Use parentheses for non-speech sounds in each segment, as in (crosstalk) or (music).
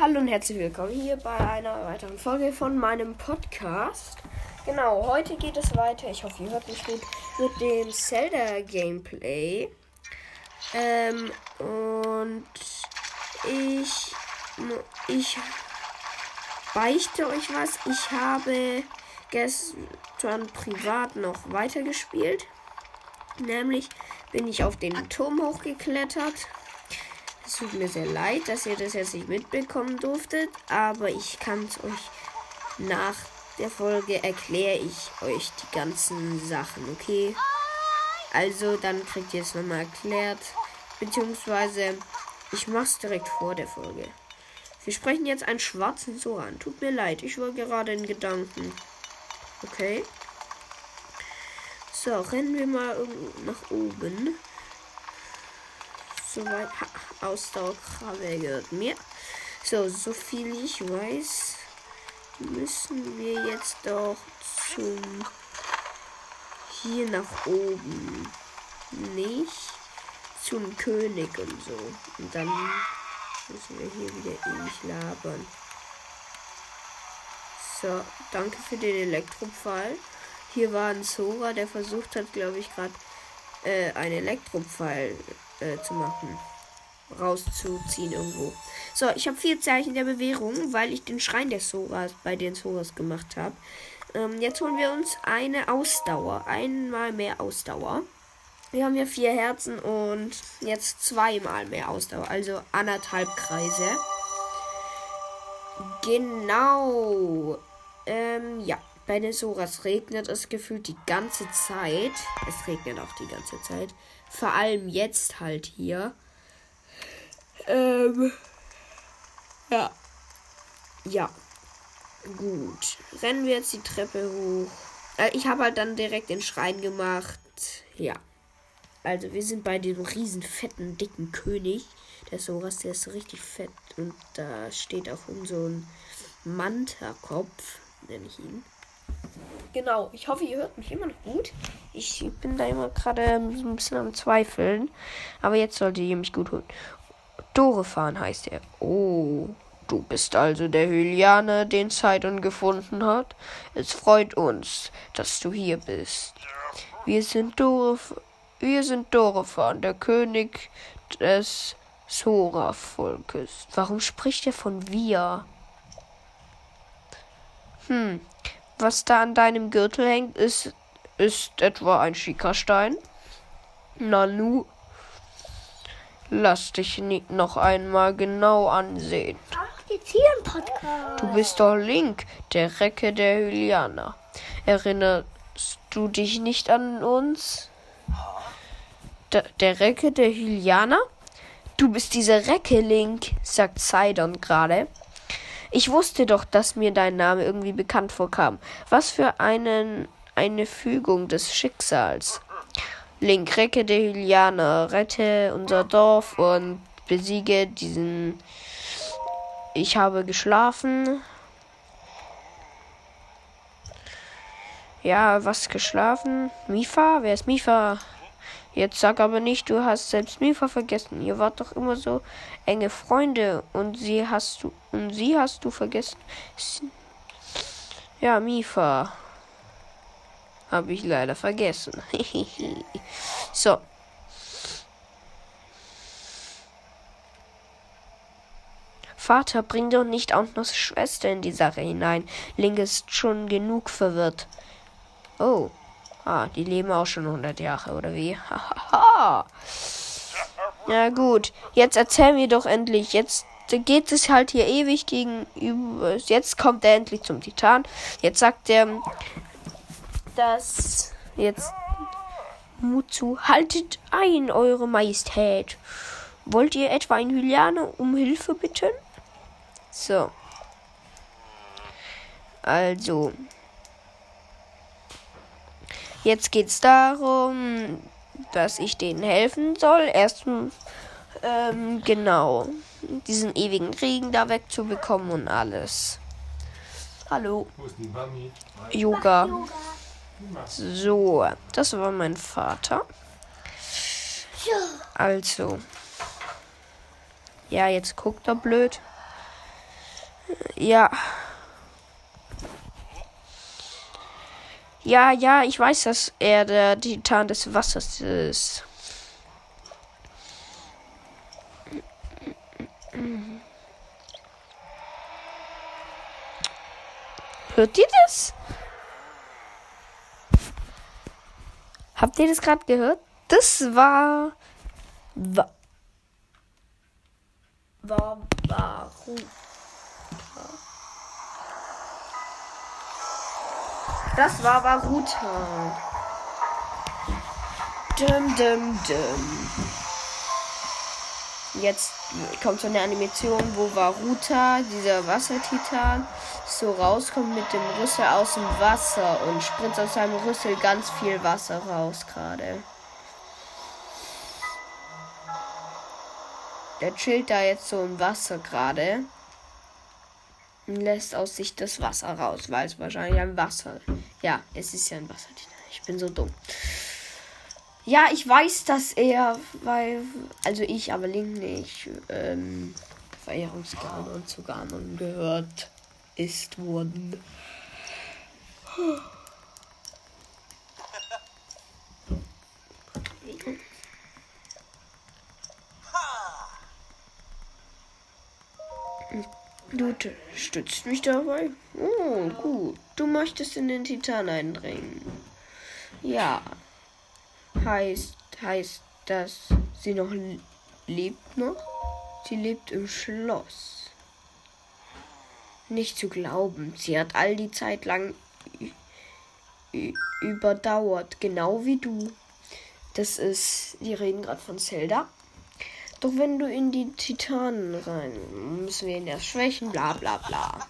Hallo und herzlich willkommen hier bei einer weiteren Folge von meinem Podcast. Genau, heute geht es weiter. Ich hoffe, ihr hört mich gut mit dem Zelda Gameplay. Ähm, und ich, ich beichte euch was. Ich habe gestern privat noch weitergespielt. Nämlich bin ich auf den Turm hochgeklettert es tut mir sehr leid, dass ihr das jetzt nicht mitbekommen durftet, aber ich kann es euch nach der Folge erkläre ich euch die ganzen Sachen, okay? Also dann kriegt ihr es nochmal erklärt, beziehungsweise ich mach's direkt vor der Folge. Wir sprechen jetzt einen schwarzen Sora an. Tut mir leid, ich war gerade in Gedanken. Okay. So, rennen wir mal nach oben. Soweit. Ausdauerkrabbe gehört mir. So, so viel ich weiß, müssen wir jetzt doch zum hier nach oben. Nicht zum König und so. Und dann müssen wir hier wieder ewig labern. So, danke für den Elektropfeil. Hier war ein Sora, der versucht hat, glaube ich, gerade äh, einen Elektropfeil äh, zu machen rauszuziehen irgendwo. So, ich habe vier Zeichen der Bewährung, weil ich den Schrein der Soras bei den Soras gemacht habe. Ähm, jetzt holen wir uns eine Ausdauer. Einmal mehr Ausdauer. Wir haben ja vier Herzen und jetzt zweimal mehr Ausdauer. Also anderthalb Kreise. Genau. Ähm, ja. Bei den Soras regnet es gefühlt die ganze Zeit. Es regnet auch die ganze Zeit. Vor allem jetzt halt hier. Ähm. Ja. Ja. Gut. Rennen wir jetzt die Treppe hoch. Äh, ich habe halt dann direkt den Schrein gemacht. Ja. Also wir sind bei dem riesen fetten, dicken König. Der Soras, der ist richtig fett. Und da steht auch um so ein Manta-Kopf, nenne ich ihn. Genau, ich hoffe, ihr hört mich immer noch gut. Ich bin da immer gerade ein bisschen am Zweifeln. Aber jetzt solltet ihr mich gut hören. Dorefan heißt er. Oh, du bist also der Hylianer, den Sidon gefunden hat. Es freut uns, dass du hier bist. Wir sind Doref wir sind Dorefan, der König des Sora-Volkes. Warum spricht er von wir? Hm, was da an deinem Gürtel hängt, ist, ist etwa ein Schickerstein? Nanu, Lass dich nicht noch einmal genau ansehen. Ach, jetzt hier im Podcast. Du bist doch Link, der Recke der Hylianer. Erinnerst du dich nicht an uns? D der Recke der Hylianer? Du bist diese Recke, Link, sagt Sidon gerade. Ich wusste doch, dass mir dein Name irgendwie bekannt vorkam. Was für einen, eine Fügung des Schicksals. Link, recke der Hylianer, rette unser Dorf und besiege diesen. Ich habe geschlafen. Ja, was geschlafen? Mifa? Wer ist Mifa? Jetzt sag aber nicht, du hast selbst Mifa vergessen. Ihr wart doch immer so enge Freunde und sie hast du und sie hast du vergessen. Ja, Mifa. Habe ich leider vergessen. (laughs) so. Vater, bring doch nicht auch noch Schwester in die Sache hinein. Link ist schon genug verwirrt. Oh. Ah, die leben auch schon 100 Jahre, oder wie? Hahaha. (laughs) ja gut, jetzt erzähl mir doch endlich. Jetzt geht es halt hier ewig gegenüber. Jetzt kommt er endlich zum Titan. Jetzt sagt er, dass jetzt Mut zu. Haltet ein, Eure Majestät. Wollt ihr etwa ein Hylianer um Hilfe bitten? So. Also. Jetzt geht es darum, dass ich denen helfen soll. Erst ähm, genau diesen ewigen Regen da wegzubekommen und alles. Hallo. Wo ist die Mami? Yoga. Yoga. So, das war mein Vater. Also. Ja, jetzt guckt er blöd. Ja. Ja, ja, ich weiß, dass er der Titan des Wassers ist. Hört ihr das? Habt ihr das gerade gehört? Das war. War. War. Warum? Das war Baruta. Dum, dum, dum. Jetzt kommt so eine Animation, wo Varuta, dieser Wassertitan, so rauskommt mit dem Rüssel aus dem Wasser und spritzt aus seinem Rüssel ganz viel Wasser raus gerade. Der chillt da jetzt so im Wasser gerade lässt aus sich das Wasser raus, weil es wahrscheinlich ein Wasser. Ja, es ist ja ein Wassertitan. Ich bin so dumm. Ja, ich weiß, dass er, weil, also ich, aber Link nicht, ähm, Verehrungsgabe zu Ganon gehört ist worden. Du stützt mich dabei? Oh, gut. Du möchtest in den Titan eindringen. Ja, heißt, heißt, dass sie noch lebt noch? Sie lebt im Schloss. Nicht zu glauben, sie hat all die Zeit lang überdauert, genau wie du. Das ist, die reden gerade von Zelda. Doch wenn du in die Titanen rein, müssen wir ihn erst schwächen, bla bla bla.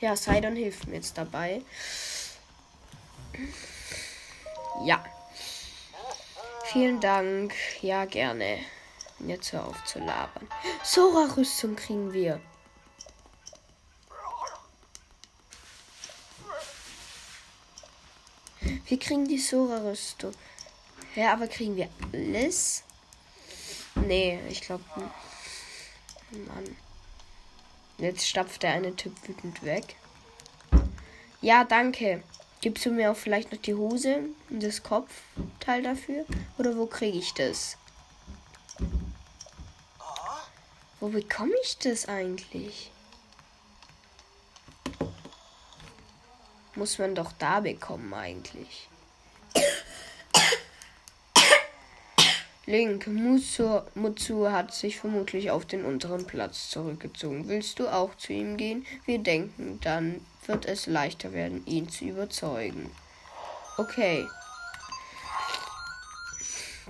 Ja, Sidon hilft mir jetzt dabei. Ja. Vielen Dank. Ja, gerne. Jetzt hör auf zu labern. Sora-Rüstung kriegen wir. Wir kriegen die Sora-Rüstung. Ja, aber kriegen wir alles? Nee, ich glaube. Mann. Jetzt stapft der eine Typ wütend weg. Ja, danke. Gibst du mir auch vielleicht noch die Hose und das Kopfteil dafür? Oder wo kriege ich das? Wo bekomme ich das eigentlich? Muss man doch da bekommen eigentlich. Link, Mutsu, hat sich vermutlich auf den unteren Platz zurückgezogen. Willst du auch zu ihm gehen? Wir denken, dann wird es leichter werden, ihn zu überzeugen. Okay.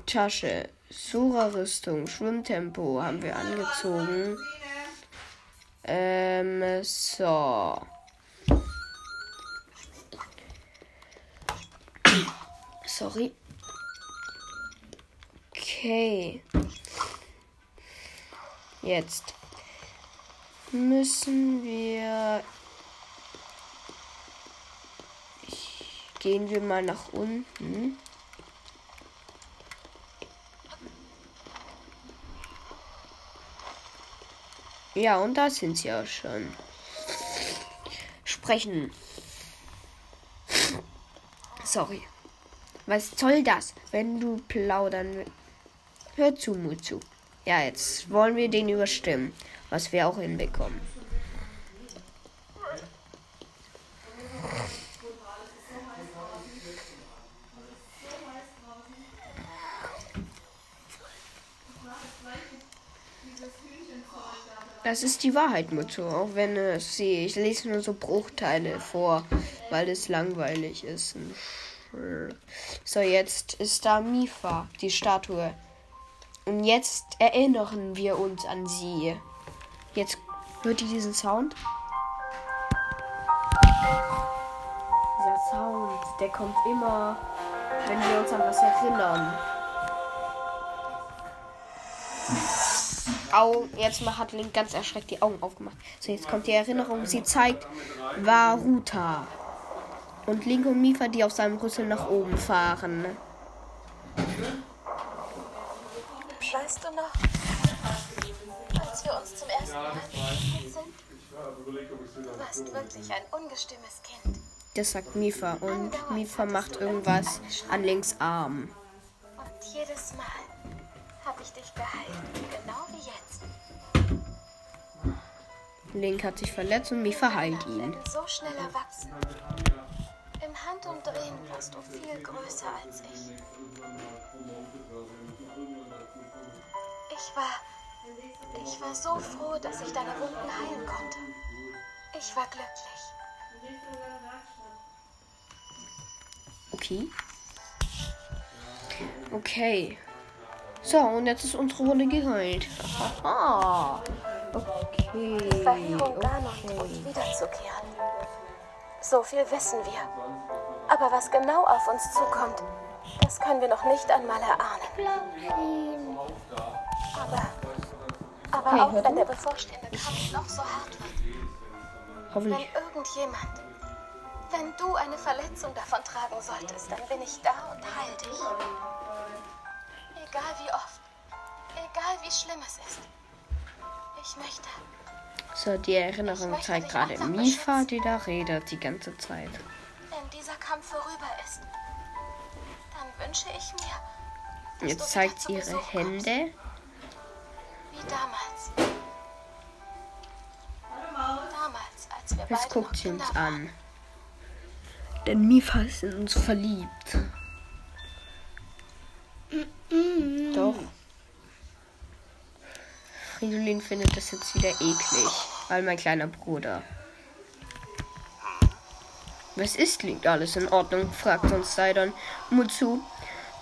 Tasche, Sura-Rüstung, Schwimmtempo haben wir angezogen. Ähm, so. Sorry. Okay. Jetzt müssen wir Gehen wir mal nach unten. Ja, und da sind sie auch schon. Sprechen. Sorry. Was soll das, wenn du plaudern willst? Hör zu, Mutsu. Ja, jetzt wollen wir den überstimmen, was wir auch hinbekommen. Das ist die Wahrheit, Mutter. Auch wenn es sie. Ich lese nur so Bruchteile vor, weil es langweilig ist. So, jetzt ist da Mifa, die Statue. Und jetzt erinnern wir uns an sie. Jetzt hört ihr diesen Sound? Dieser Sound, der kommt immer, wenn wir uns an was erinnern. Augen. Jetzt hat Link ganz erschreckt die Augen aufgemacht. So, jetzt kommt die Erinnerung. Sie zeigt Varuta. Und Link und Mifa, die auf seinem Rüssel nach oben fahren. Weißt du noch, als wir uns zum ersten Mal gesehen sind? Du warst wirklich ein ungestümes Kind. Das sagt Mifa und Mifa macht irgendwas an links Arm. Und jedes Mal habe ich dich geheilt, genau wie jetzt. Link hat sich verletzt und Mifa heilt ihn. so schnell erwachsen. Im Handumdrehen warst du viel größer als ich. Ich war. Ich war so froh, dass ich deine Wunden heilen konnte. Ich war glücklich. Okay. Okay. So, und jetzt ist unsere Runde geheilt. Aha. Okay. Verheerung Ganon Okay. droht wiederzukehren. So viel wissen wir. Aber was genau auf uns zukommt, das können wir noch nicht einmal erahnen. Aber, aber Hey, auch wenn der bevorstehende Kampf noch so hart wird, wenn Hoffentlich. irgendjemand, wenn du eine Verletzung davon tragen solltest, dann bin ich da und heil dich. Egal wie oft, egal wie schlimm es ist. Ich möchte, So, die Erinnerung zeigt gerade Mifa, die da redet die ganze Zeit. wenn dieser Kampf vorüber ist, dann wünsche ich mir, Jetzt zeigt zu ihre kommst, Hände. Wie damals. Damals, als wir Jetzt beide guckt noch sie uns Kinder waren. an. Denn Mifa ist in uns verliebt. Doch. Fridolin findet das jetzt wieder eklig. Weil mein kleiner Bruder. Was ist? Liegt alles in Ordnung? fragt uns Sidon. Mutsu.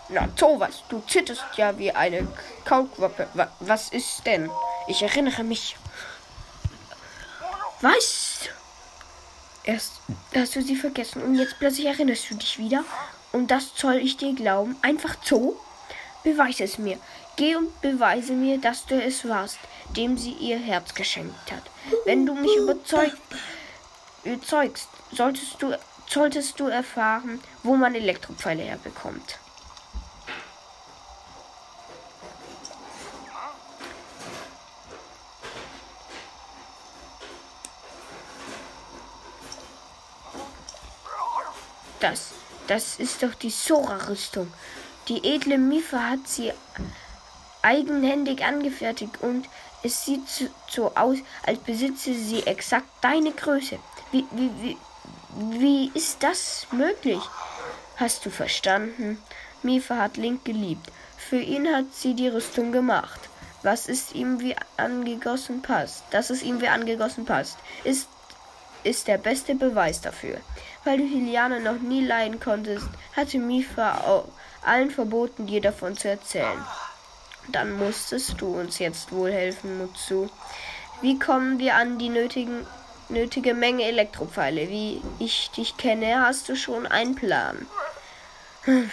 Na, sowas. Du zitterst ja wie eine Kaulquappe. Wa was ist denn? Ich erinnere mich. Was? Erst hast du sie vergessen und jetzt plötzlich erinnerst du dich wieder. Und das soll ich dir glauben? Einfach so? Beweise es mir. Geh und beweise mir, dass du es warst, dem sie ihr Herz geschenkt hat. Wenn du mich überzeugt, überzeugst, solltest du, solltest du erfahren, wo man Elektropfeile herbekommt. Das, das ist doch die Sora-Rüstung. Die edle Mifa hat sie eigenhändig angefertigt und es sieht so- aus, als besitze sie exakt deine Größe. Wie, wie, wie, wie ist das möglich? Hast du verstanden? Mifa hat Link geliebt. Für ihn hat sie die Rüstung gemacht. Was ist ihm wie angegossen passt, dass es ihm wie angegossen passt, ist ist der beste Beweis dafür. Weil du Hiliane noch nie leiden konntest, hatte Mifa allen verboten, dir davon zu erzählen. Dann musstest du uns jetzt wohl helfen, Mutsu. Wie kommen wir an die nötigen, nötige Menge Elektropfeile? Wie ich dich kenne, hast du schon einen Plan. (sighs)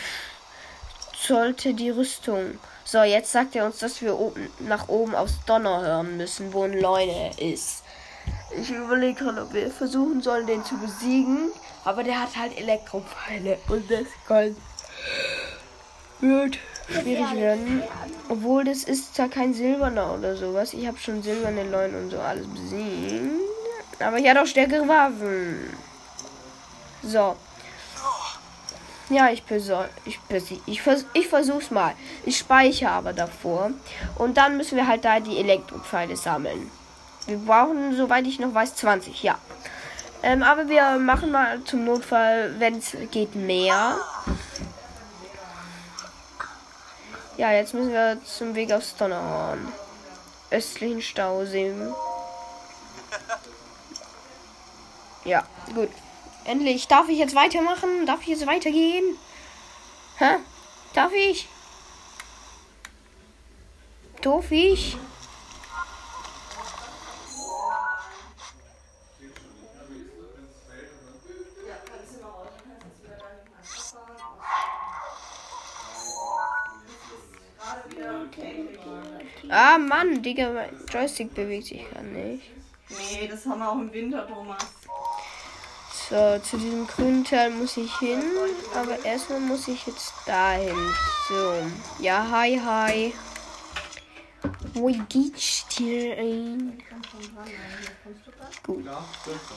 Sollte die Rüstung. So, jetzt sagt er uns, dass wir oben, nach oben aufs Donner hören müssen, wo ein Leune ist. Ich überlege gerade, ob wir versuchen sollen, den zu besiegen. Aber der hat halt Elektropfeile. Und das kann wird schwierig werden. Obwohl das ist zwar kein silberner oder sowas. Ich habe schon silberne Leuen und so alles besiegt. Aber ich hatte auch stärkere Waffen. So. Ja, ich ich, ich, vers ich versuch's mal. Ich speichere aber davor. Und dann müssen wir halt da die Elektropfeile sammeln. Wir brauchen, soweit ich noch weiß, 20, ja. Ähm, aber wir machen mal zum Notfall, wenn es geht, mehr. Ja, jetzt müssen wir zum Weg aufs Donnerhorn. Östlichen Stausee. Ja, gut. Endlich. Darf ich jetzt weitermachen? Darf ich jetzt weitergehen? Hä? Darf ich? Darf ich? Ah, Mann, Digga, mein Joystick bewegt sich gar nicht. Nee, das haben wir auch im Winter, Thomas. So, zu diesem grünen Teil muss ich hin, aber erstmal muss ich jetzt dahin. So, ja, hi, hi. Wo geht's dir ein? Gut.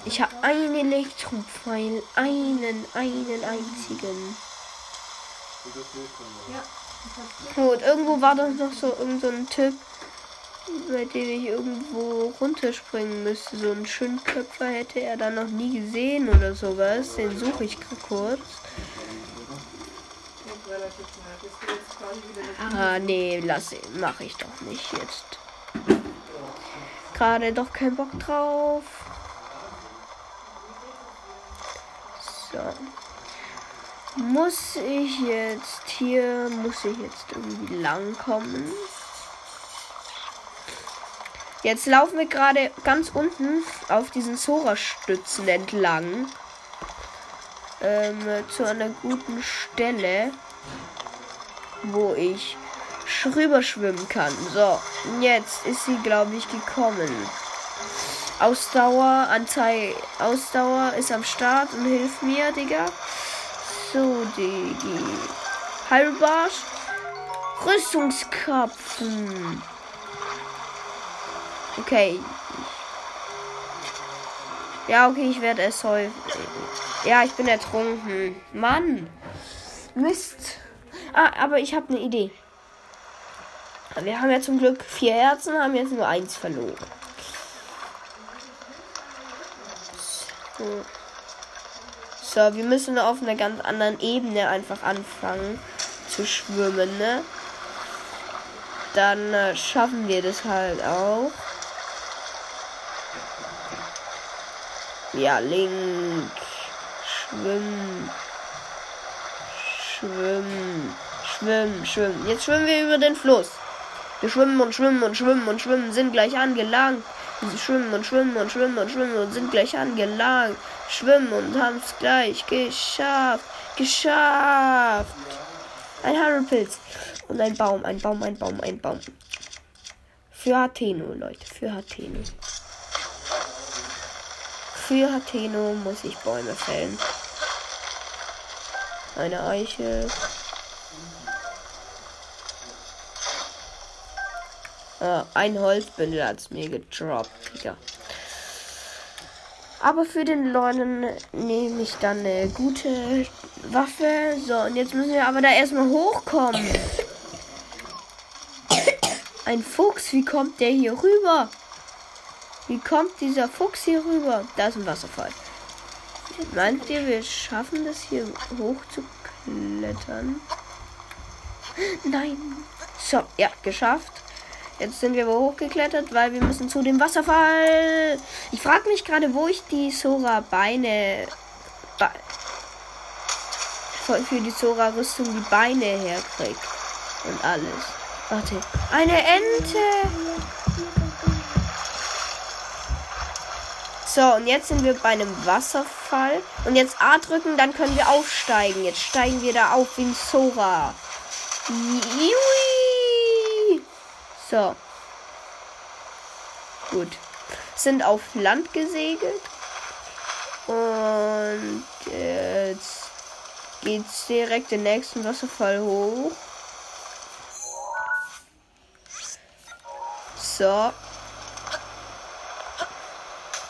Ich habe einen Elektropfeil. Einen, einen einzigen. Gut, irgendwo war doch noch so irgendein so ein Typ, bei dem ich irgendwo runterspringen müsste. So ein Schönköpfer hätte er dann noch nie gesehen oder sowas. Den suche ich kurz. Ah, nee, lass mache ich doch nicht jetzt. Gerade doch kein Bock drauf. So. Muss ich jetzt hier, muss ich jetzt irgendwie lang kommen? Jetzt laufen wir gerade ganz unten auf diesen Sora-Stützen entlang. Ähm, zu einer guten Stelle wo ich rüber schwimmen kann. So, jetzt ist sie, glaube ich, gekommen. Ausdauer, Anzeige, Ausdauer ist am Start und hilft mir, Digga. So, Digi. Halbbarsch. Rüstungskapfen. Okay. Ja, okay, ich werde es häufig. Ja, ich bin ertrunken. Mann. Mist. Ah, aber ich habe eine Idee. Wir haben ja zum Glück vier Herzen, haben jetzt nur eins verloren. So. So, wir müssen auf einer ganz anderen Ebene einfach anfangen zu schwimmen, ne? Dann äh, schaffen wir das halt auch. Ja, Link. Schwimmen. Schwimmen. Schwimmen, schwimmen. Jetzt schwimmen wir über den Fluss. Wir schwimmen und schwimmen und schwimmen und schwimmen, sind gleich angelangt. Wir schwimmen und schwimmen und schwimmen und schwimmen und sind gleich angelangt. Schwimmen und haben es gleich geschafft. Geschafft. Ein Harrelpilz. Und ein Baum, ein Baum, ein Baum, ein Baum. Für Hateno, Leute. Für Hateno. Für Hateno muss ich Bäume fällen. Eine Eiche. Äh, ein Holzbündel es mir gedroppt. Ja. Aber für den Leuten nehme ich dann eine gute Waffe. So, und jetzt müssen wir aber da erstmal hochkommen. Ein Fuchs, wie kommt der hier rüber? Wie kommt dieser Fuchs hier rüber? Da ist ein Wasserfall. Meint ihr, wir schaffen das hier hoch zu klettern? Nein. So, ja, geschafft. Jetzt sind wir hochgeklettert, weil wir müssen zu dem Wasserfall. Ich frage mich gerade, wo ich die Sora Beine Be für die Sora Rüstung die Beine herkrieg und alles. Warte, eine Ente. So, und jetzt sind wir bei einem Wasserfall. Und jetzt A drücken, dann können wir aufsteigen. Jetzt steigen wir da auf wie ein Sora. Jui. So. Gut. Sind auf Land gesegelt. Und jetzt geht's direkt den nächsten Wasserfall hoch. So.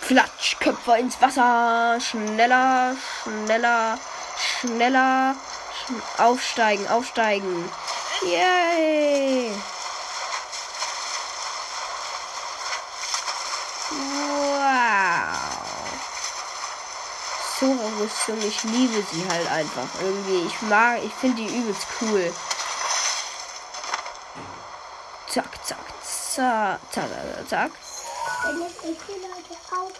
Flatsch, Köpfe ins Wasser. Schneller, schneller, schneller. Sch aufsteigen, aufsteigen. Yay! Zora-Rüstung. Ich liebe sie halt einfach. Irgendwie. Ich mag, ich finde die übelst cool. Zack, zack, zack, zack, zack. Die Leute auch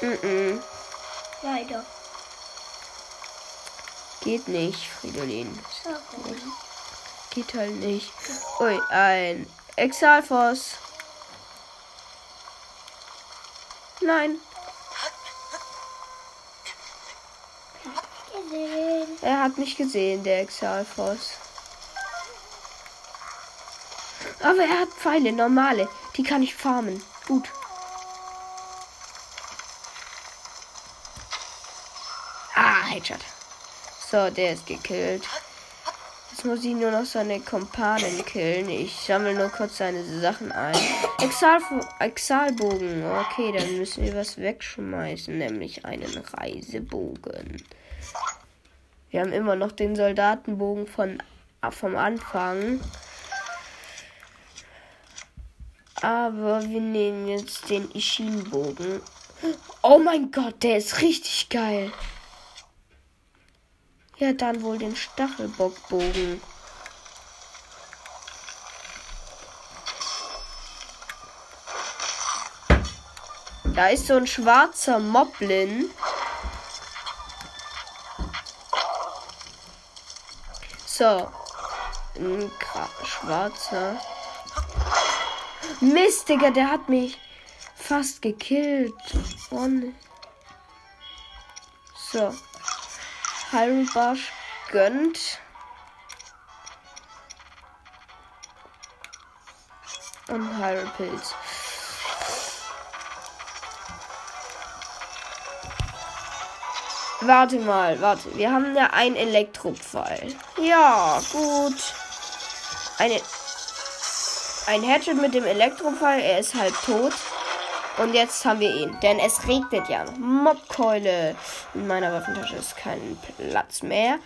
nicht, ne? Leider. Geht nicht, Fridolin. Geht halt nicht. Ui, ein Exalfos. Nein. Er hat mich gesehen, der Exalfos. Aber er hat Pfeile, normale. Die kann ich farmen. Gut. Ah, Headshot. So, der ist gekillt. Jetzt muss ich nur noch seine Kompanen killen. Ich sammle nur kurz seine Sachen ein. Exal Exalbogen. Okay, dann müssen wir was wegschmeißen, nämlich einen Reisebogen. Wir haben immer noch den Soldatenbogen von, vom Anfang. Aber wir nehmen jetzt den Ishin-Bogen. Oh mein Gott, der ist richtig geil. Ja, dann wohl den Stachelbockbogen. Da ist so ein schwarzer Moblin. So. Ein schwarzer. Mist, Digga, der hat mich fast gekillt. Oh, ne. So. Halbasch gönnt. Und Heilpilz. Warte mal, warte. Wir haben ja einen Elektropfeil. Ja, gut. Eine, ein Hatchet mit dem Elektropfeil. Er ist halb tot. Und jetzt haben wir ihn. Denn es regnet ja noch. Mobkeule. In meiner Waffentasche ist kein Platz mehr.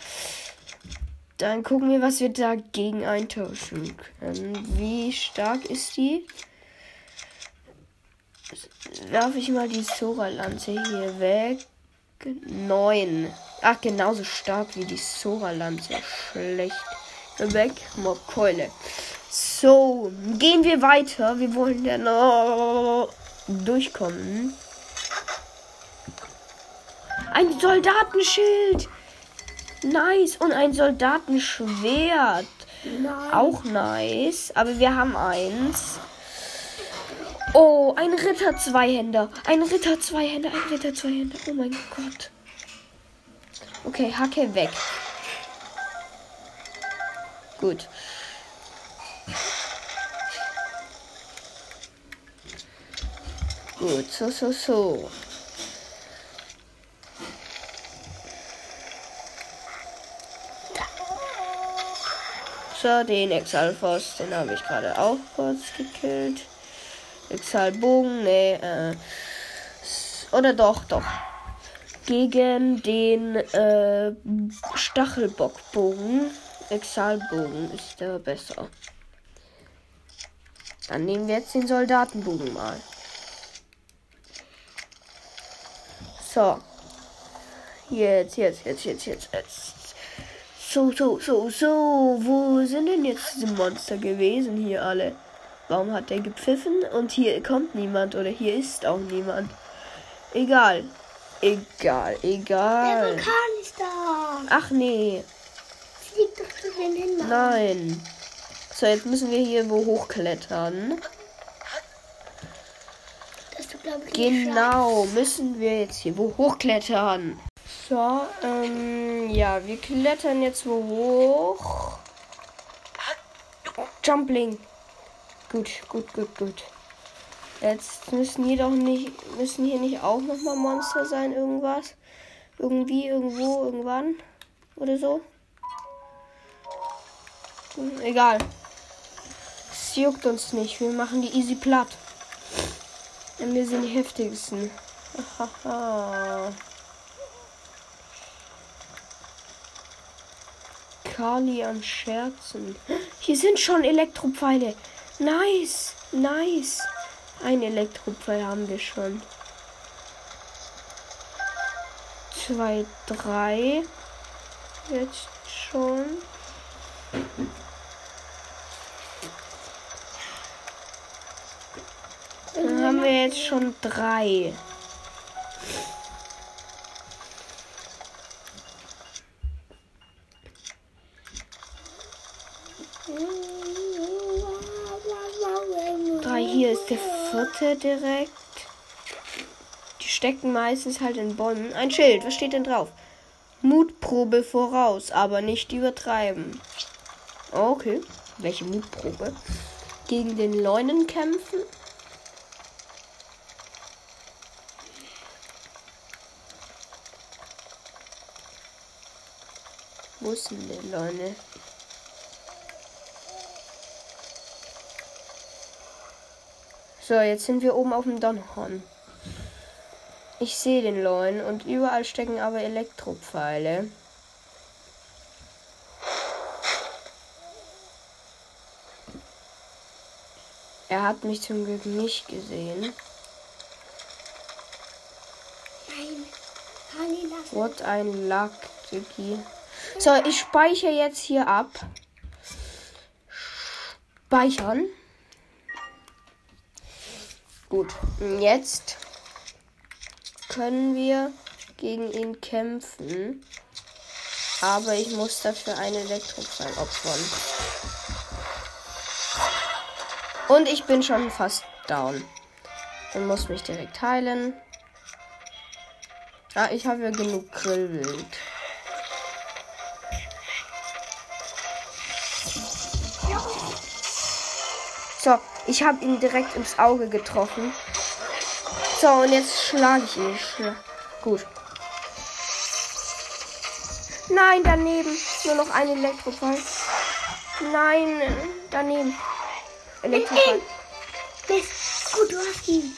Dann gucken wir, was wir dagegen eintauschen können. Wie stark ist die? Werfe ich mal die Sora-Lanze hier weg. Neun. Ach, genauso stark wie die Sora-Lanze. Schlecht. Weg. Mobkeule. So, gehen wir weiter. Wir wollen ja noch durchkommen. Ein Soldatenschild. Nice. Und ein Soldatenschwert. Nice. Auch nice. Aber wir haben eins. Oh, ein Ritter Zweihänder. Ein Ritter Zweihänder. Ein Ritter Zweihänder. Oh mein Gott. Okay, Hacke weg. Gut. Gut, so, so, so. So, den Exalfos, den habe ich gerade auch kurz gekillt. Exalbogen, nee, äh. Oder doch, doch. Gegen den äh, Stachelbockbogen. Exalbogen ist der besser. Dann nehmen wir jetzt den Soldatenbogen mal. So. Jetzt, jetzt, jetzt, jetzt, jetzt, jetzt. So, so, so, so. Wo sind denn jetzt diese Monster gewesen hier alle? Warum hat der gepfiffen und hier kommt niemand oder hier ist auch niemand? Egal. Egal, egal. Der Vulkan ist da. Ach nee. Flieg doch zu den hin. Nein. So, jetzt müssen wir hier wo hochklettern. Genau, müssen wir jetzt hier wo hochklettern. So, ähm, ja, wir klettern jetzt wo hoch. Jumpling. Gut, gut, gut, gut. Jetzt müssen hier doch nicht, müssen hier nicht auch noch mal Monster sein, irgendwas. Irgendwie, irgendwo, irgendwann. Oder so. Hm, egal. Es juckt uns nicht. Wir machen die easy platt. Denn wir sind die heftigsten. Kali an Scherzen. Hier sind schon Elektropfeile. Nice, nice. Ein Elektropfeil haben wir schon. Zwei, drei. Jetzt schon. Dann haben wir jetzt schon drei. Drei, hier ist der vierte direkt. Die stecken meistens halt in Bäumen. Ein Schild, was steht denn drauf? Mutprobe voraus, aber nicht übertreiben. Okay, welche Mutprobe? Gegen den Leunen kämpfen? Wo ist denn der Leune? So, jetzt sind wir oben auf dem Donnerhorn. Ich sehe den Leuen und überall stecken aber Elektropfeile. Er hat mich zum Glück nicht gesehen. Nein. Kali, lass What ein Luck, Dicky. So, ich speichere jetzt hier ab. Speichern. Gut, und jetzt können wir gegen ihn kämpfen. Aber ich muss dafür einen Elektropfeil opfern. Und ich bin schon fast down. Ich muss mich direkt heilen. Ah, ich habe ja genug Grillwild. So, ich habe ihn direkt ins Auge getroffen. So, und jetzt schlage ich ihn. Schla Gut. Nein, daneben. Nur noch ein Elektrofall. Nein, daneben. Elektrofall. Mist. Gut, du hast ihn.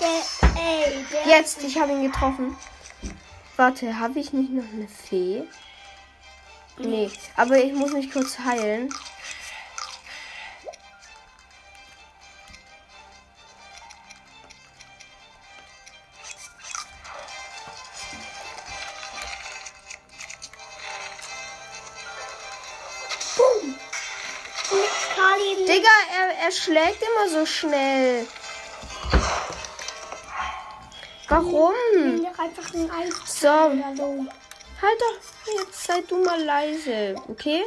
Der, ey, der. Jetzt, ich habe ihn getroffen. Warte, habe ich nicht noch eine Fee? Nee, aber ich muss mich kurz heilen. Digga, er, er schlägt immer so schnell. Warum? So, Hallo. halt doch, jetzt sei du mal leise, okay?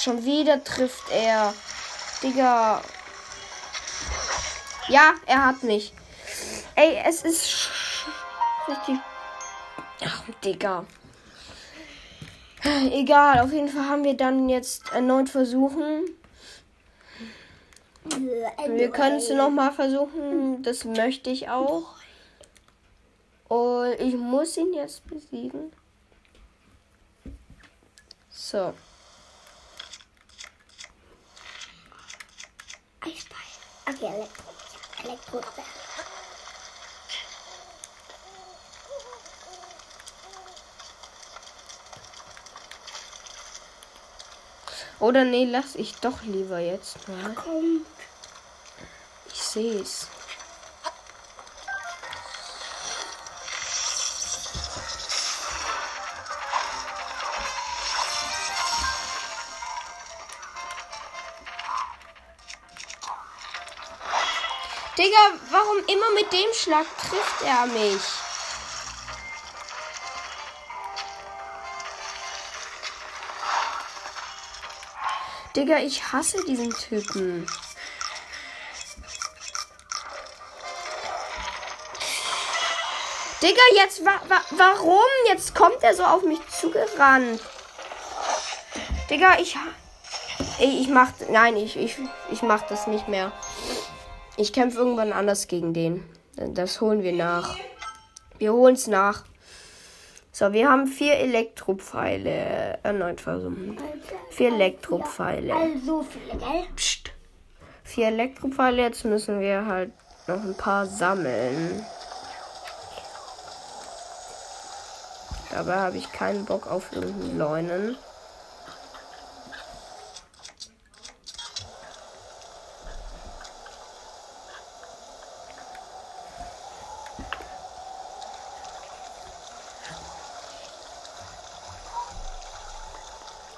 Schon wieder trifft er. Digga. Ja, er hat mich. Ey, es ist richtig. Digga. Egal, auf jeden Fall haben wir dann jetzt erneut versuchen. Wir können es nochmal versuchen. Das möchte ich auch. Und ich muss ihn jetzt besiegen. So. Eisball. Okay, Elektro. Elektro. Oder nee, lass ich doch lieber jetzt mal. Komm. Ich sehe es. Digga, warum immer mit dem Schlag trifft er mich? Digga, ich hasse diesen Typen. Digga, jetzt wa wa warum? Jetzt kommt er so auf mich zugerannt. Digga, ich Ey, ich mach nein, ich ich ich mach das nicht mehr. Ich kämpfe irgendwann anders gegen den. Das holen wir nach. Wir holen es nach. So, wir haben vier Elektropfeile erneut versuchen. Vier Elektropfeile. Also viele, gell? Psst. Vier Elektropfeile, jetzt müssen wir halt noch ein paar sammeln. Dabei habe ich keinen Bock auf irgendeinen Leunen.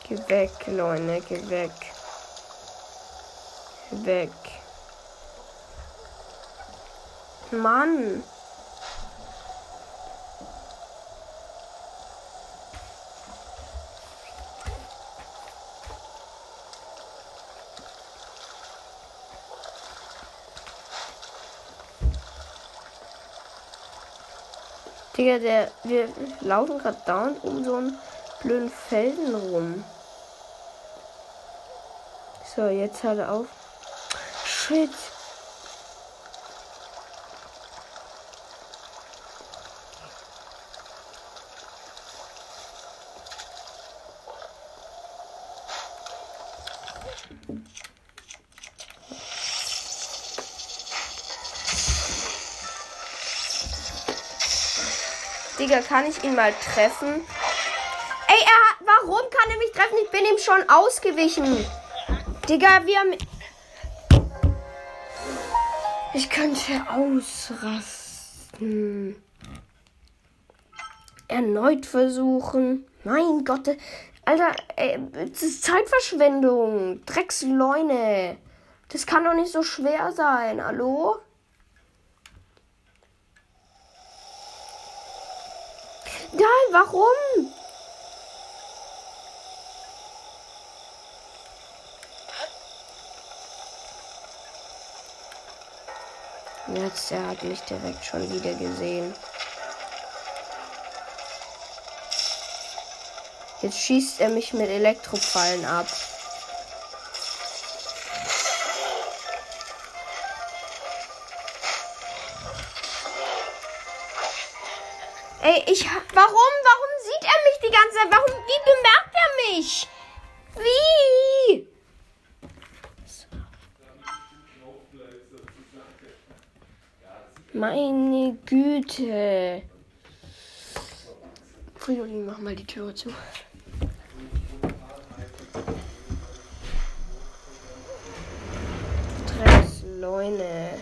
Geh weg, Leune, geh weg. Weg. Mann. Digga, der, wir laufen gerade dauernd um so einen blöden Felden rum. So, jetzt halt auf. Shit. Digga, kann ich ihn mal treffen? Ey, er hat, warum kann er mich treffen? Ich bin ihm schon ausgewichen. Digga, wir haben. Ich könnte ausrasten. Erneut versuchen. Mein Gott. Alter, ey, das ist Zeitverschwendung. Drecksleune. Das kann doch nicht so schwer sein. Hallo? Nein, warum? Jetzt, er hat mich direkt schon wieder gesehen. Jetzt schießt er mich mit Elektropfeilen ab. Ey, ich. Warum? Warum sieht er mich die ganze Zeit? Warum? Wie bemerkt er mich? Wie? Meine Güte. Fridolin, mach mal die Tür zu. Drecksleune.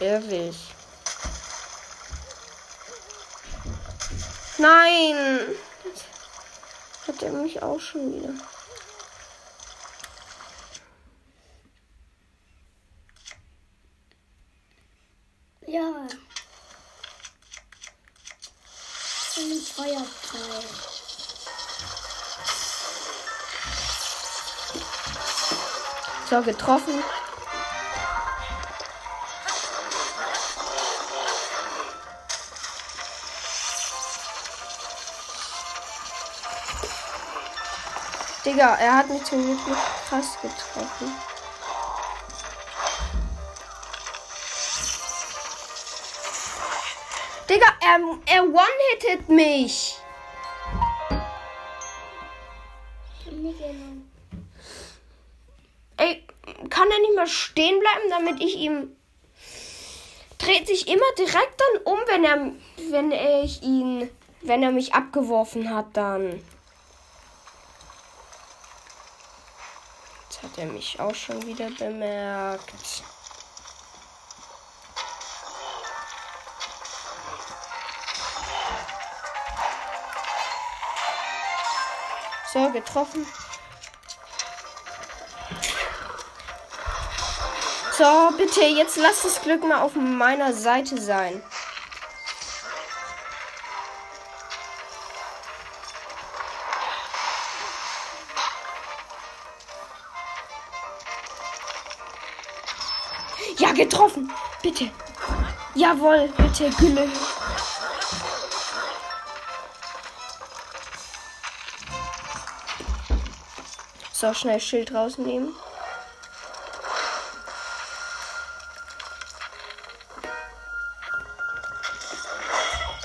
Irrwig. Nein! Hat er mich auch schon wieder. Ja. Ein Feuerteil. So, getroffen. Digga, er hat mich zum Glück nicht krass getroffen. Digga, er, er one-hittet mich. Ey, kann er nicht mal stehen bleiben, damit ich ihm. Dreht sich immer direkt dann um, wenn er. Wenn ich ihn. Wenn er mich abgeworfen hat, dann. Hat mich auch schon wieder bemerkt. So, getroffen. So, bitte, jetzt lass das Glück mal auf meiner Seite sein. Jawohl, bitte, Gülle. So, schnell Schild rausnehmen.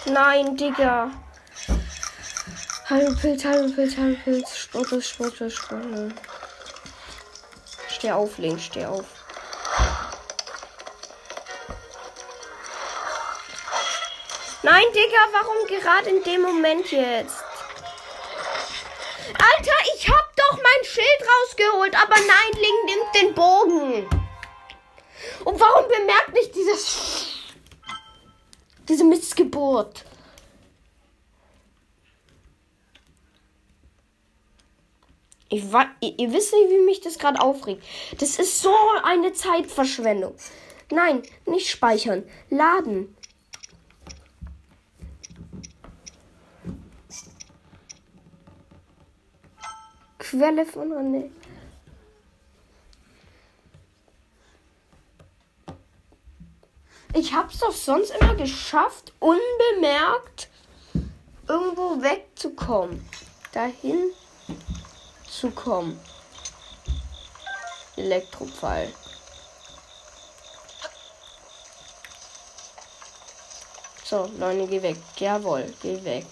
Nein, Digga. Hallo Pilz, hallo Pilz, hallo Pilz. Sportlos, sportlos, sportlos. Steh auf, Link, steh auf. Nein, Digga, warum gerade in dem Moment jetzt? Alter, ich hab doch mein Schild rausgeholt, aber nein, Link nimmt den Bogen. Und warum bemerkt nicht dieses diese Missgeburt? Ich ihr, ihr wisst nicht, wie mich das gerade aufregt. Das ist so eine Zeitverschwendung. Nein, nicht speichern. Laden. Quelle von René. Ich hab's doch sonst immer geschafft, unbemerkt irgendwo wegzukommen. Dahin zu kommen. Elektropfeil. So, Leute, geh weg. Jawohl, geh weg.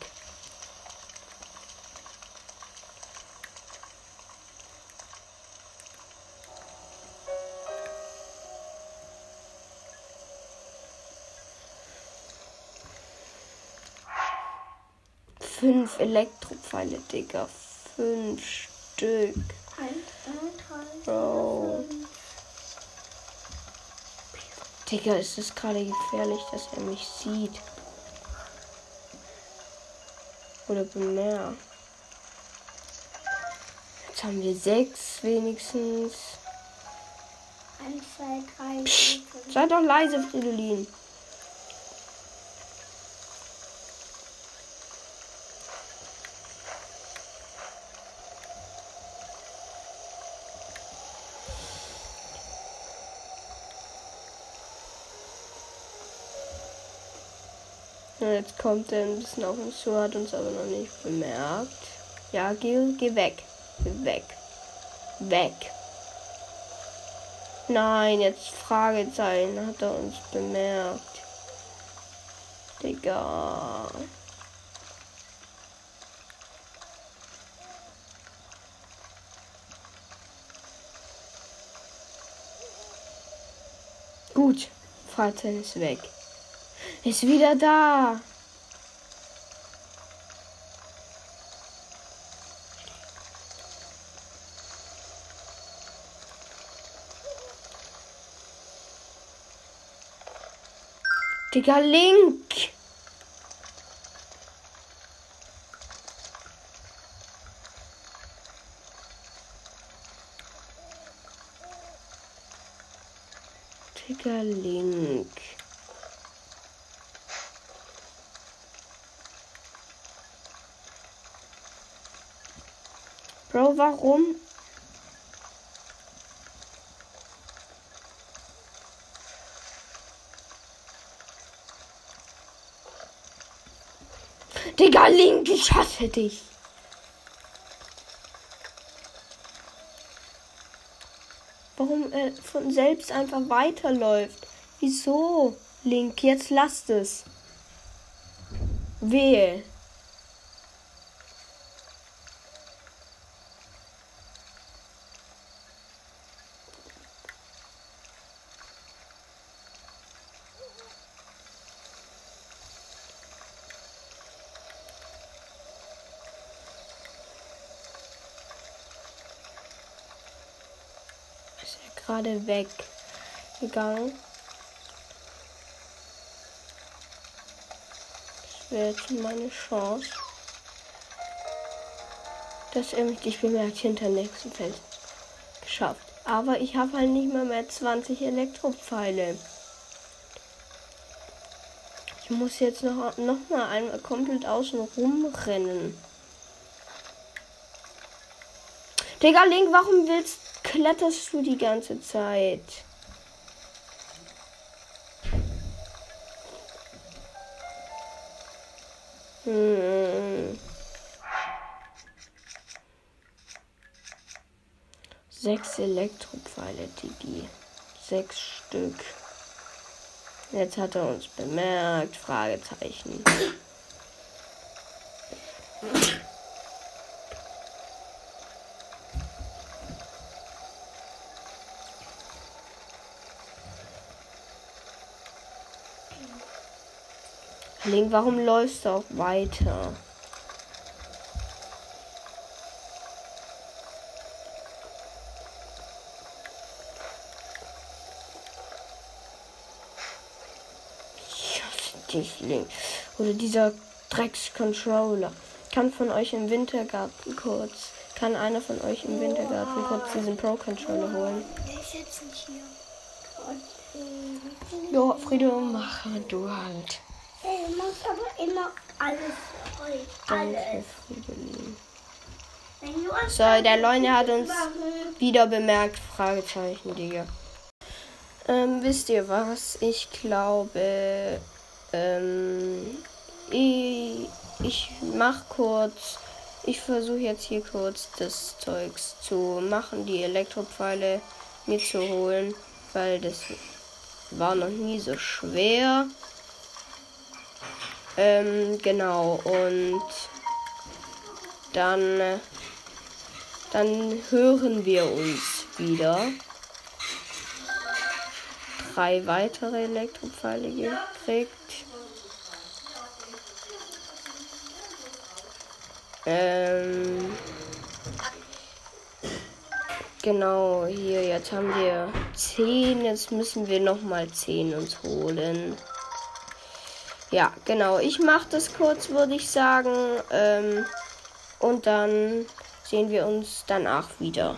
Fünf Elektropfeile, Digga. Fünf Stück. Eins, zwei, drei, Bro. Digga, ist es gerade gefährlich, dass er mich sieht. Oder bemerkt. Jetzt haben wir sechs wenigstens. Eins, zwei, drei, fünf. Sei doch leise, Fridolin. Jetzt kommt er ein bisschen auf uns zu, hat uns aber noch nicht bemerkt. Ja, geh, geh weg. Geh weg. Weg. Nein, jetzt Fragezeichen. Hat er uns bemerkt. Digga. Gut. Fragezeichen ist weg. Ist wieder da. Digga, Link. Digga, Link. Bro, warum? Digga, Link, ich hasse dich. Warum er von selbst einfach weiterläuft? Wieso? Link, jetzt lasst es. Wehe. Ist er gerade weggegangen? Das wäre jetzt meine Chance. Dass er mich nicht bemerkt hinter dem nächsten Feld. Geschafft. Aber ich habe halt nicht mal mehr 20 Elektropfeile. Ich muss jetzt noch, noch mal einmal komplett außen rumrennen. Digga, Link, warum willst, kletterst du die ganze Zeit? Hm. Sechs Elektropfeile, Digi. Sechs Stück. Jetzt hat er uns bemerkt. Fragezeichen. Link, warum läufst du auch weiter? Ich hasse dich, Link. Oder dieser Drecks-Controller. Kann von euch im Wintergarten kurz. Kann einer von euch im Wintergarten kurz diesen Pro-Controller holen? Der ist jetzt nicht hier. Und, äh, Jo, Frido, mach du halt. Er macht aber immer alles Alles. Du So, der Leune hat uns wieder bemerkt. Fragezeichen, Digga. Ähm, wisst ihr was? Ich glaube, ähm, ich, ich mach kurz. Ich versuche jetzt hier kurz das Zeugs zu machen, die Elektropfeile mir zu holen, weil das war noch nie so schwer. Ähm, genau. Und dann, dann hören wir uns wieder. Drei weitere Elektropfeile gekriegt. Ähm, genau, hier, jetzt haben wir 10. Jetzt müssen wir nochmal 10 uns holen. Ja, genau. Ich mache das kurz, würde ich sagen. Ähm, und dann sehen wir uns danach wieder.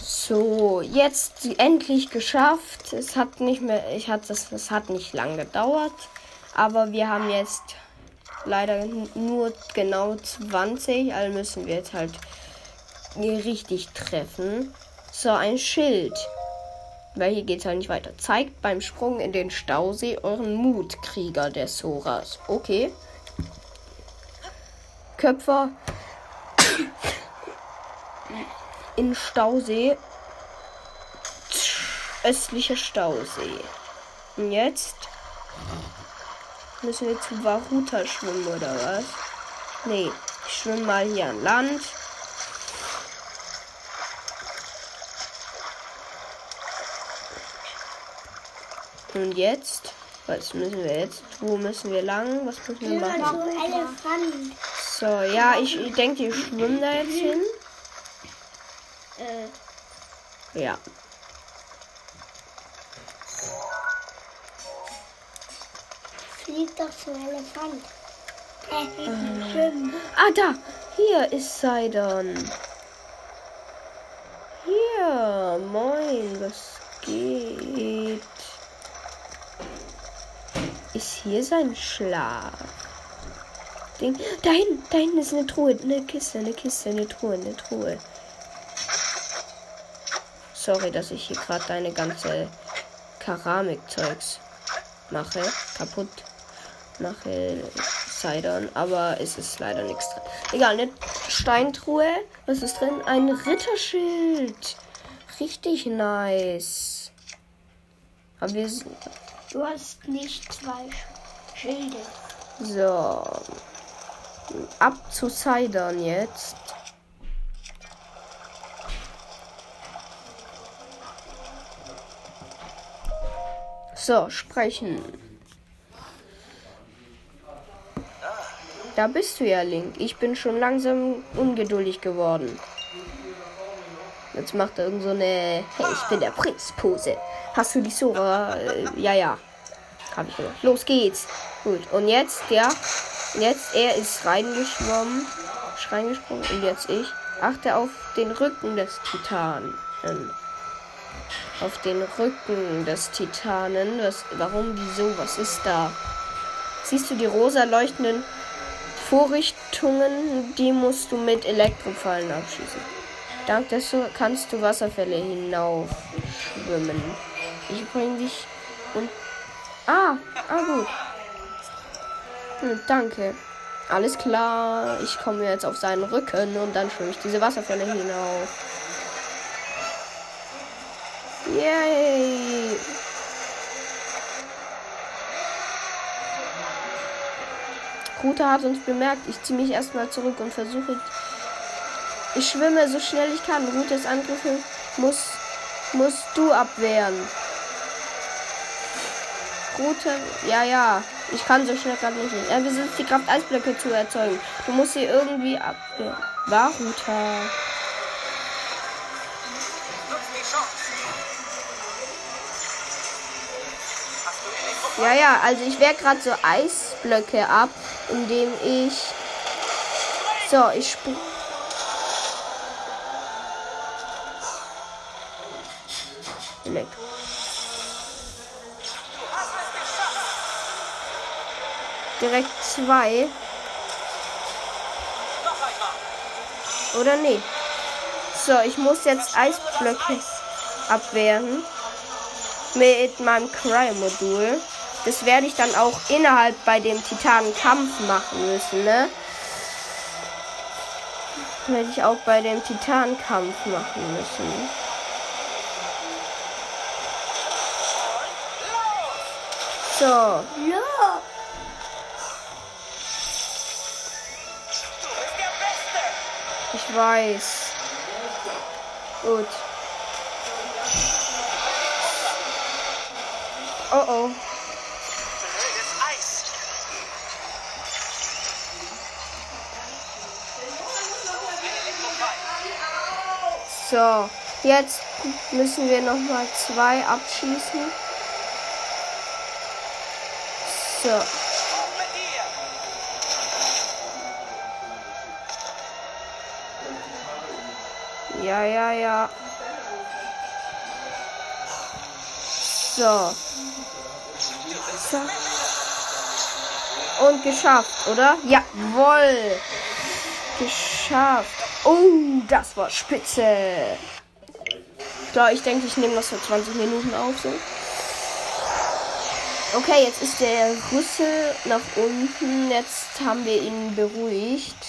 So, jetzt endlich geschafft. Es hat nicht mehr, ich hatte das, es hat nicht lang gedauert, aber wir haben jetzt leider nur genau 20, also müssen wir jetzt halt richtig treffen. So, ein Schild. Weil hier geht es halt nicht weiter. Zeigt beim Sprung in den Stausee euren Mut, Krieger der Soras. Okay. Köpfer (coughs) in Stausee. Östlicher Stausee. Und jetzt müssen wir zu Varuta schwimmen oder was? Nee, ich schwimme mal hier an Land. Und jetzt? Was müssen wir jetzt? Wo müssen wir lang? Was müssen wir machen? So ja, ich, ich denke, ich schwimme da jetzt hin. Äh, Ja. fliegt doch so ein Elefant. (laughs) Schwimmen. Ah, da! Hier ist Sidon. Hier, moin, was geht? Hier sein Schlaf? Ding. Da hinten, da hinten ist eine Truhe, eine Kiste, eine Kiste, eine Truhe, eine Truhe. Sorry, dass ich hier gerade deine ganze Keramikzeugs mache, kaputt mache, Sidon, aber es ist leider nichts drin. Egal, eine Steintruhe. Was ist drin? Ein Ritterschild. Richtig nice. Aber wir sind Du hast nicht zwei Schilde. so. Ab zu Sidon jetzt. So, sprechen. Da bist du ja, Link. Ich bin schon langsam ungeduldig geworden. Jetzt macht er irgend so eine Hey, ich bin der Prinz Pose. Hast du die Sora? Äh, ja, ja. Hab ich gemacht. Los geht's. Gut. Und jetzt, ja. Jetzt, er ist reingeschwommen. Ist reingesprungen. Und jetzt ich. Achte auf den Rücken des Titanen. Auf den Rücken des Titanen. Was, warum, wieso, was ist da? Siehst du die rosa leuchtenden Vorrichtungen? Die musst du mit Elektropfeilen abschießen. Dank dessen kannst du Wasserfälle hinauf schwimmen. Ich bring dich und. Ah, ah gut. Hm, danke. Alles klar. Ich komme jetzt auf seinen Rücken und dann schwimme ich diese Wasserfälle hinauf. Yay! Ruta hat uns bemerkt. Ich ziehe mich erstmal zurück und versuche. Ich schwimme so schnell ich kann. Rutas Angriffe muss, musst du abwehren. Rote. Ja, ja. Ich kann so schnell gerade nicht. Er besitzt die Kraft, Eisblöcke zu erzeugen. Du musst sie irgendwie abwehren. War Ruta. Ja, ja, also ich wehre gerade so Eisblöcke ab, indem ich. So, ich spring. Elektro. Direkt zwei. Oder nee. So, ich muss jetzt Eisblöcke abwehren. Mit meinem Cry-Modul. Das werde ich dann auch innerhalb bei dem Titanenkampf machen müssen, ne? Werde ich auch bei dem Titanenkampf machen müssen. So, Ja. Weiß. Gut. Oh oh. So, jetzt müssen wir noch mal zwei abschießen. So, ja, ja, ja. So. so. Und geschafft, oder? Jawohl. Geschafft. Oh, das war spitze. So, ich denke, ich nehme noch so 20 Minuten auf. So. Okay, jetzt ist der Rüssel nach unten. Jetzt haben wir ihn beruhigt.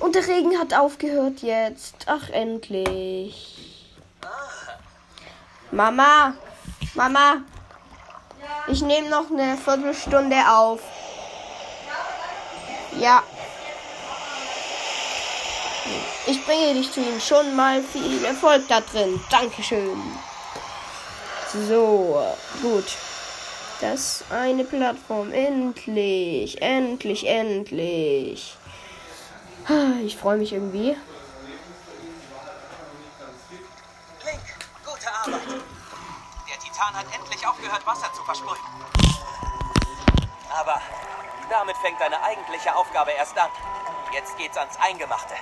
Und der Regen hat aufgehört jetzt. Ach, endlich. Mama, Mama, ich nehme noch eine Viertelstunde auf. Ja. Ich bringe dich zu ihm. Schon mal viel Erfolg da drin. Dankeschön. So, gut. Das eine Plattform. Endlich, endlich, endlich. Ich freue mich irgendwie. Link, gute Arbeit. Der Titan hat endlich aufgehört, Wasser zu versprühen. Aber damit fängt deine eigentliche Aufgabe erst an. Jetzt geht's ans Eingemachte.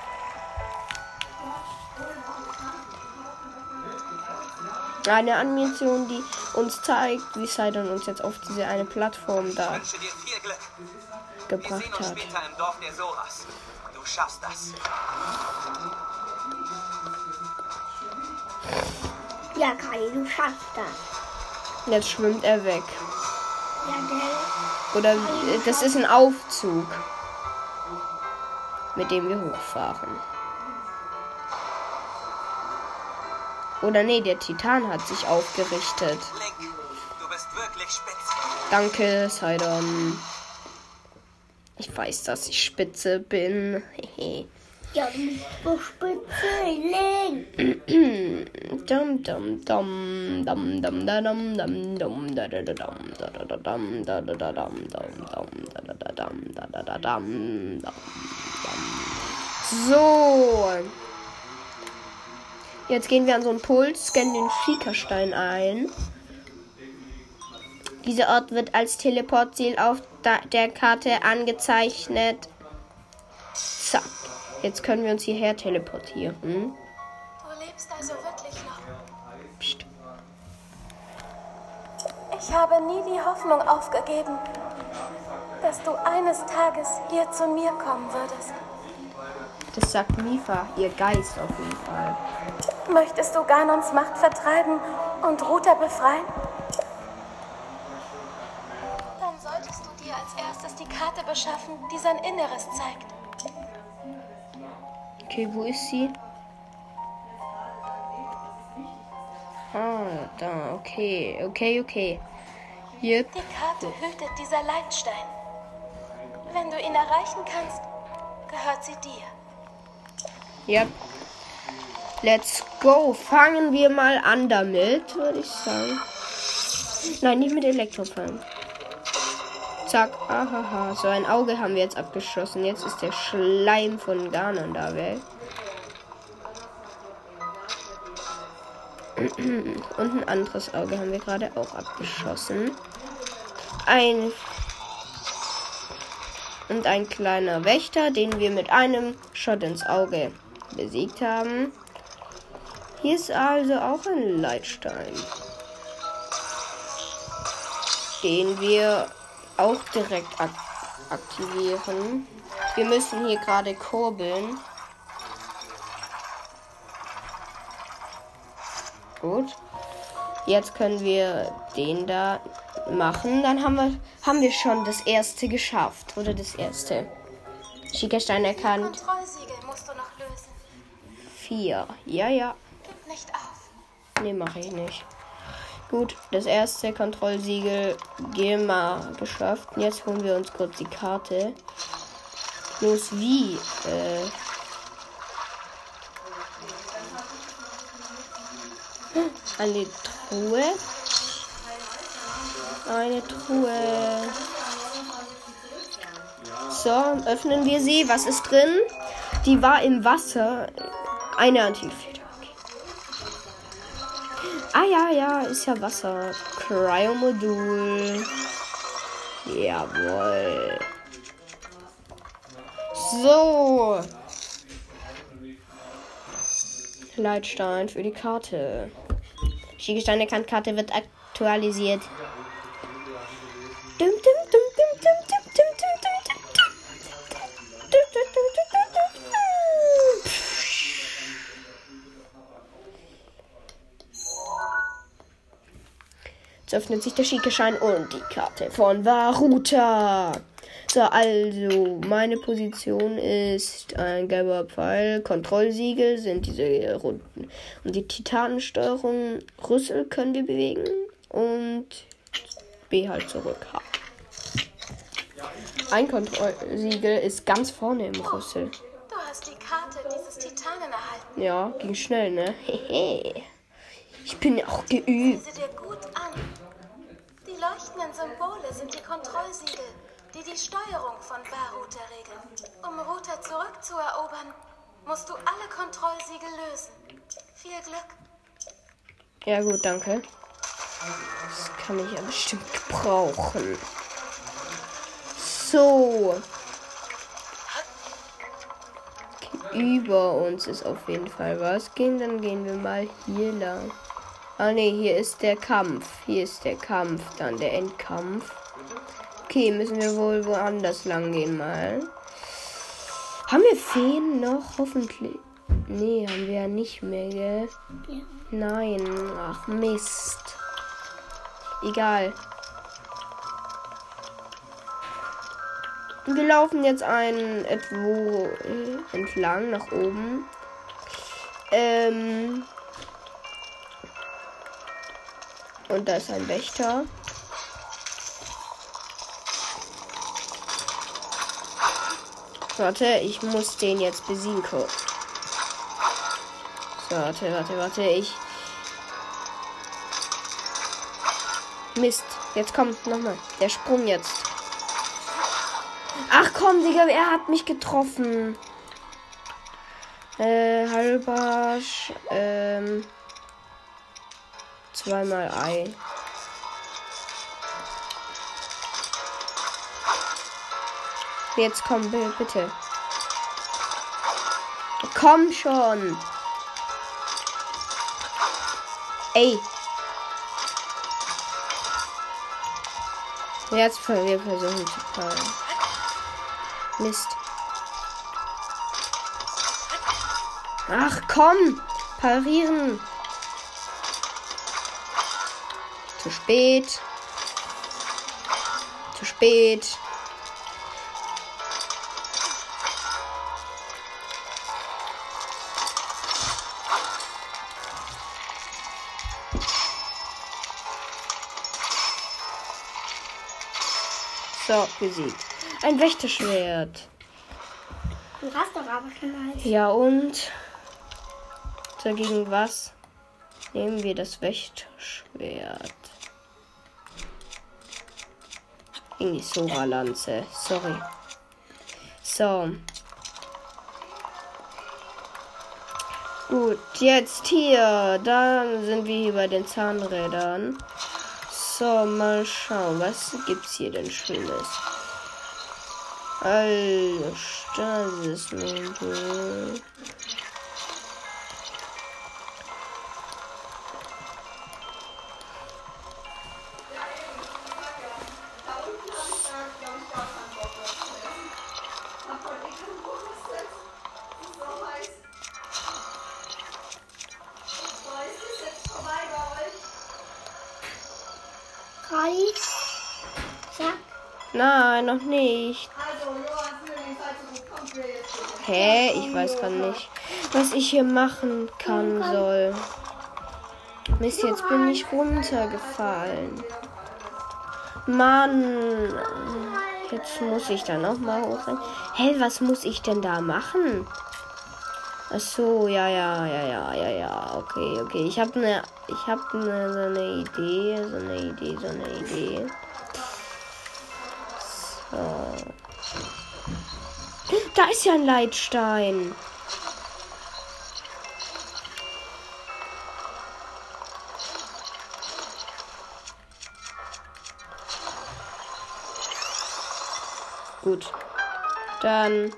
Eine Animation, die uns zeigt, wie Sidon uns jetzt auf diese eine Plattform da Ich wünsche dir viel Glück. Wir gebracht sehen uns hat. Du schaffst das. Ja, Kali, du schaffst das. Jetzt schwimmt er weg. Ja, gell? Oder äh, das ist ein Aufzug, mit dem wir hochfahren. Oder nee, der Titan hat sich aufgerichtet. Link, du bist wirklich spitz. Danke, Sidon. Ich weiß, dass ich spitze bin. Ja, du bist so spitze. Dum dum dum dum dum da dum dum dum da da da dum da da da dum da da da dum dum dum da da da dum da da da dum dum dum. So. Jetzt gehen wir an so einen Puls, scannen den Schiekerstein ein. Dieser Ort wird als Teleportziel auf der Karte angezeichnet. Zack. Jetzt können wir uns hierher teleportieren. Du lebst also wirklich noch. Psst. Ich habe nie die Hoffnung aufgegeben, dass du eines Tages hier zu mir kommen würdest. Das sagt Mifa, ihr Geist auf jeden Fall. Möchtest du Ganons Macht vertreiben und Ruta befreien? Erstes die Karte beschaffen, die sein Inneres zeigt. Okay, wo ist sie? Ah, da, okay, okay, okay. Yep. Die Karte hütet dieser Leitstein. Wenn du ihn erreichen kannst, gehört sie dir. Yep. Let's go. Fangen wir mal an damit, würde ich sagen. Nein, nicht mit Elektrofallen. Zack, ahaha. So ein Auge haben wir jetzt abgeschossen. Jetzt ist der Schleim von Ganon da weg. Und ein anderes Auge haben wir gerade auch abgeschossen. Ein und ein kleiner Wächter, den wir mit einem Shot ins Auge besiegt haben. Hier ist also auch ein Leitstein, den wir auch direkt ak aktivieren. Wir müssen hier gerade kurbeln. Gut. Jetzt können wir den da machen. Dann haben wir, haben wir schon das erste geschafft. Oder das erste. Schickerstein erkannt. Vier. Ja, ja. Nicht auf. Nee, mache ich nicht. Gut, das erste Kontrollsiegel GEMA geschafft. Jetzt holen wir uns kurz die Karte. Bloß wie? Äh Eine Truhe? Eine Truhe. So, öffnen wir sie. Was ist drin? Die war im Wasser. Eine Antifa. Ah ja, ja, ist ja Wasser. Cryomodul. Jawohl. So. Leitstein für die Karte. Schiegesteine Karte wird aktualisiert. Dum, dum, dum, Jetzt öffnet sich der Schiekeschein und die Karte von Varuta. So, also, meine Position ist ein gelber Pfeil. Kontrollsiegel sind diese runden. Und die Titanensteuerung. Rüssel können wir bewegen. Und B halt zurück. H. Ein Kontrollsiegel ist ganz vorne im Rüssel. Du hast die Karte dieses Titanen erhalten. Ja, ging schnell, ne? Hehe. (laughs) Ich bin auch geübt. Sieh dir gut an. Die leuchtenden Symbole sind die Kontrollsiegel, die die Steuerung von Varuta regeln. Um Ruta zurückzuerobern, musst du alle Kontrollsiegel lösen. Viel Glück. Ja, gut, danke. Das kann ich ja bestimmt gebrauchen. So. Über uns ist auf jeden Fall was. Gehen, dann gehen wir mal hier lang. Ah ne, hier ist der Kampf. Hier ist der Kampf, dann der Endkampf. Okay, müssen wir wohl woanders lang gehen mal. Haben wir Feen noch? Hoffentlich. Nee, haben wir ja nicht mehr, gell? Ja. Nein, ach Mist. Egal. Wir laufen jetzt ein etwo entlang nach oben. Ähm. Und da ist ein Wächter. Warte, ich muss den jetzt besiegen. So, warte, warte, warte. Ich. Mist. Jetzt kommt nochmal. Der Sprung jetzt. Ach komm, Digga, er hat mich getroffen. Äh, Halbarsch. Ähm. Zweimal Ei. Jetzt komm, bi- bitte. Komm schon. Ey. Jetzt ver- wir versuchen zu fallen. Mist. Ach komm. Parieren. Zu spät. Zu spät. So, besiegt. Ein Wächterschwert. Du hast doch aber schon eins. Ja und? Dagegen was? Nehmen wir das Wächterschwert. Gegen die Sora-Lanze. Sorry. So. Gut, jetzt hier. Dann sind wir hier bei den Zahnrädern. So, mal schauen. Was gibt's hier denn Schönes? Also, Stasismodul. Ich hier machen kann soll. Mist, jetzt bin ich runtergefallen. Mann. Jetzt muss ich da noch mal hoch. Hä, was muss ich denn da machen? Ach so, ja, ja, ja, ja, ja, ja. Okay, okay. Ich habe eine, ich habe eine, so eine Idee, so eine Idee, so eine Idee. So. Da ist ja ein Leitstein. Gut. Dann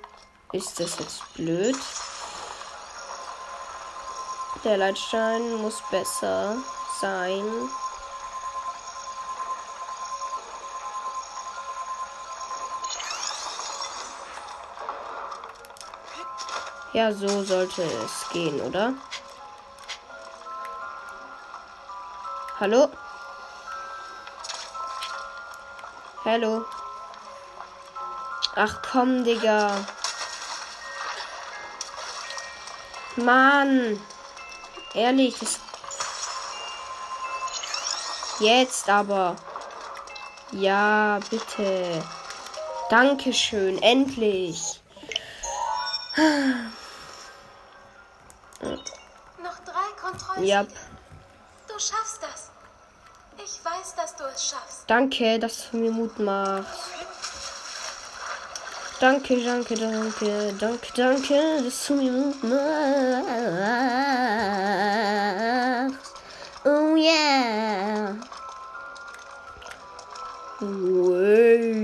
ist das jetzt blöd. Der Leitstein muss besser sein. Ja, so sollte es gehen, oder? Hallo? Hallo? Ach komm, Digga. Mann. Ehrlich, das. Jetzt aber. Ja, bitte. Dankeschön, endlich. Noch drei Kontrollen. Ja, Du schaffst das. Ich weiß, dass du es schaffst. danke, dass du mir Mut machst. Danke, danke, danke, danke, danke, dass du mir Mut machst. Oh yeah. Wait.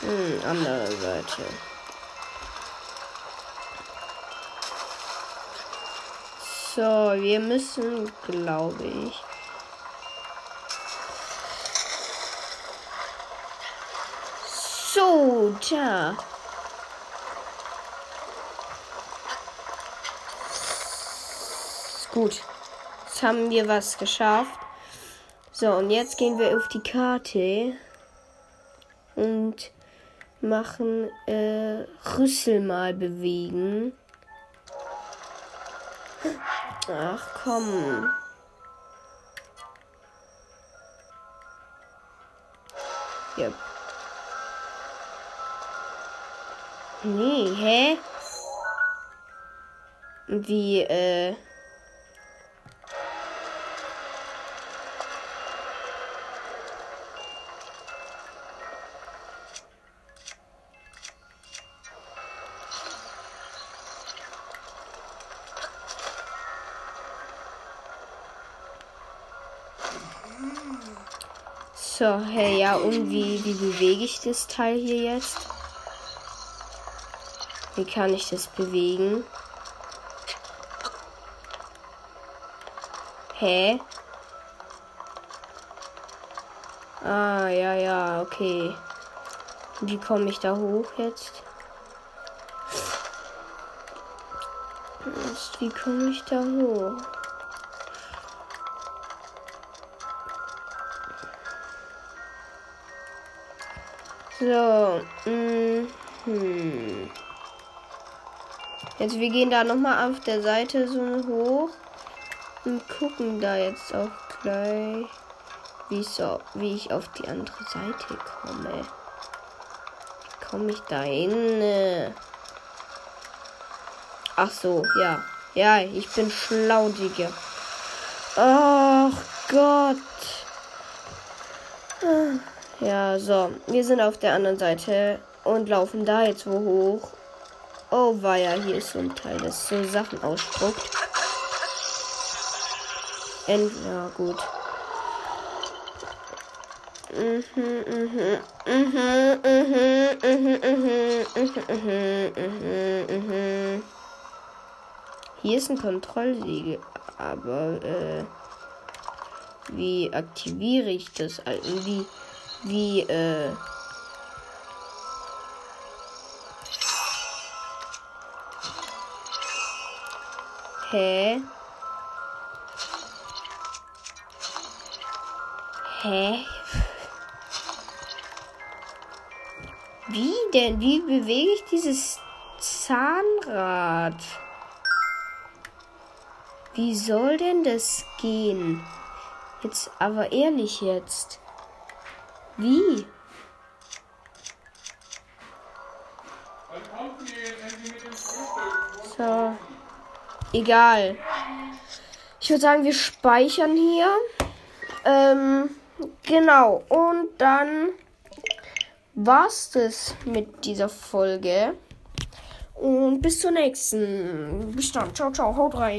Hm, andere Seite. So, wir müssen, glaube ich. So, da. Gut. Jetzt haben wir was geschafft. So, und jetzt gehen wir auf die Karte und machen äh, Rüssel mal bewegen. Ach komm. Yep. Nee, hä? Wie, äh. So, hey, ja, und wie, wie bewege ich das Teil hier jetzt? Wie kann ich das bewegen? Hä? Ah, ja, ja, okay. Wie komme ich da hoch jetzt? Wie komme ich da hoch? So, mm, hm. Jetzt wir gehen da noch mal auf der Seite so hoch und gucken da jetzt auch gleich, wie so, wie ich auf die andere Seite komme. Wie komme ich da hin? Ach so, ja. Ja, ich bin schlau, Digga. Ach Gott. Ah. Ja, so. Wir sind auf der anderen Seite und laufen da jetzt wo hoch. Oh war ja hier ist so ein Teil, das so Sachen ausspuckt. End ja, gut. Hier ist ein Kontrollsiegel, aber äh, wie aktiviere ich das? Also, wie wie, äh. Hä? Hä? Wie denn? Wie bewege ich dieses Zahnrad? Wie soll denn das gehen? Jetzt, aber ehrlich jetzt. Wie? So. Egal. Ich würde sagen, wir speichern hier. Ähm, genau. Und dann war's das mit dieser Folge. Und bis zur nächsten. Bis dann. Ciao, ciao. Haut rein.